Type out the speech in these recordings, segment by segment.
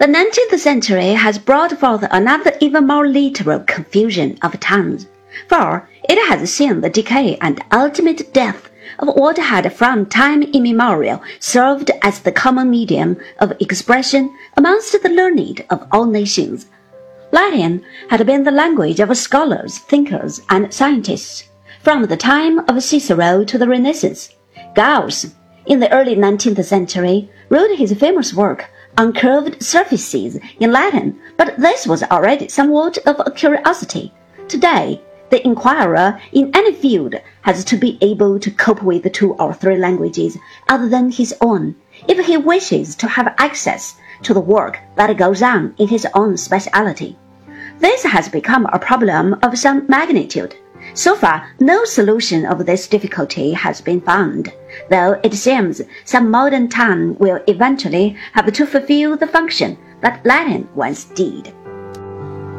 The 19th century has brought forth another even more literal confusion of tongues, for it has seen the decay and ultimate death of what had from time immemorial served as the common medium of expression amongst the learned of all nations. Latin had been the language of scholars, thinkers, and scientists from the time of Cicero to the Renaissance. Gauss, in the early 19th century, wrote his famous work on curved surfaces in Latin, but this was already somewhat of a curiosity. Today, the inquirer in any field has to be able to cope with two or three languages other than his own if he wishes to have access to the work that goes on in his own specialty. This has become a problem of some magnitude. So far, no solution of this difficulty has been found, though it seems some modern tongue will eventually have to fulfill the function that Latin once did.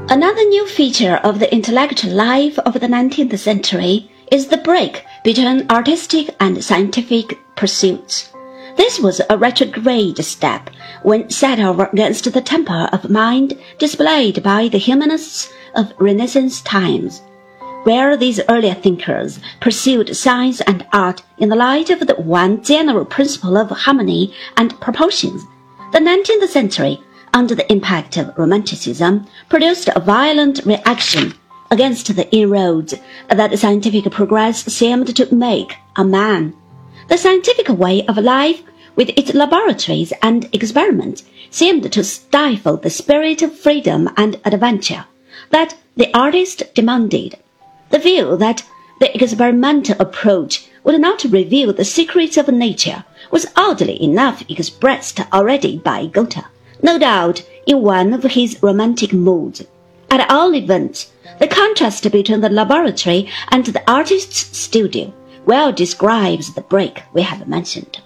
Another new feature of the intellectual life of the 19th century is the break between artistic and scientific pursuits. This was a retrograde step when set over against the temper of mind displayed by the humanists of Renaissance times. Where these earlier thinkers pursued science and art in the light of the one general principle of harmony and proportions, the 19th century under the impact of Romanticism, produced a violent reaction against the inroads that scientific progress seemed to make on man. The scientific way of life, with its laboratories and experiments, seemed to stifle the spirit of freedom and adventure that the artist demanded. The view that the experimental approach would not reveal the secrets of nature was oddly enough expressed already by Goethe no doubt in one of his romantic moods. At all events, the contrast between the laboratory and the artist's studio well describes the break we have mentioned.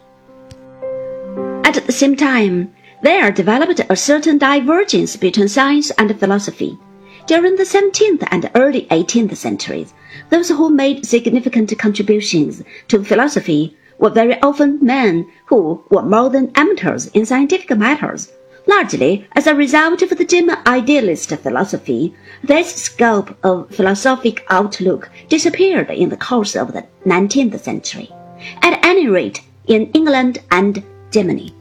At the same time, there developed a certain divergence between science and philosophy. During the 17th and early 18th centuries, those who made significant contributions to philosophy were very often men who were more than amateurs in scientific matters Largely as a result of the German idealist philosophy, this scope of philosophic outlook disappeared in the course of the 19th century, at any rate in England and Germany.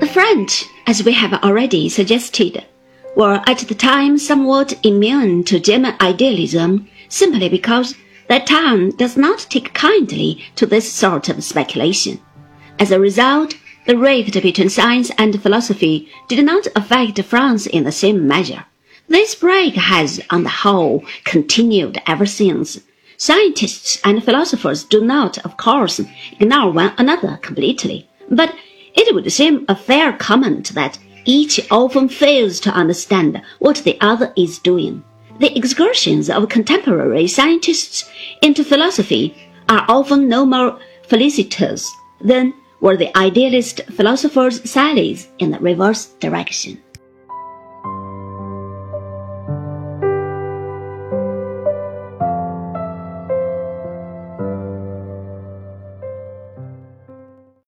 The French, as we have already suggested, were at the time somewhat immune to German idealism simply because that town does not take kindly to this sort of speculation. As a result, the rift between science and philosophy did not affect France in the same measure. This break has, on the whole, continued ever since. Scientists and philosophers do not, of course, ignore one another completely, but it would seem a fair comment that each often fails to understand what the other is doing. The excursions of contemporary scientists into philosophy are often no more felicitous than were the idealist philosophers' sallies in the reverse direction.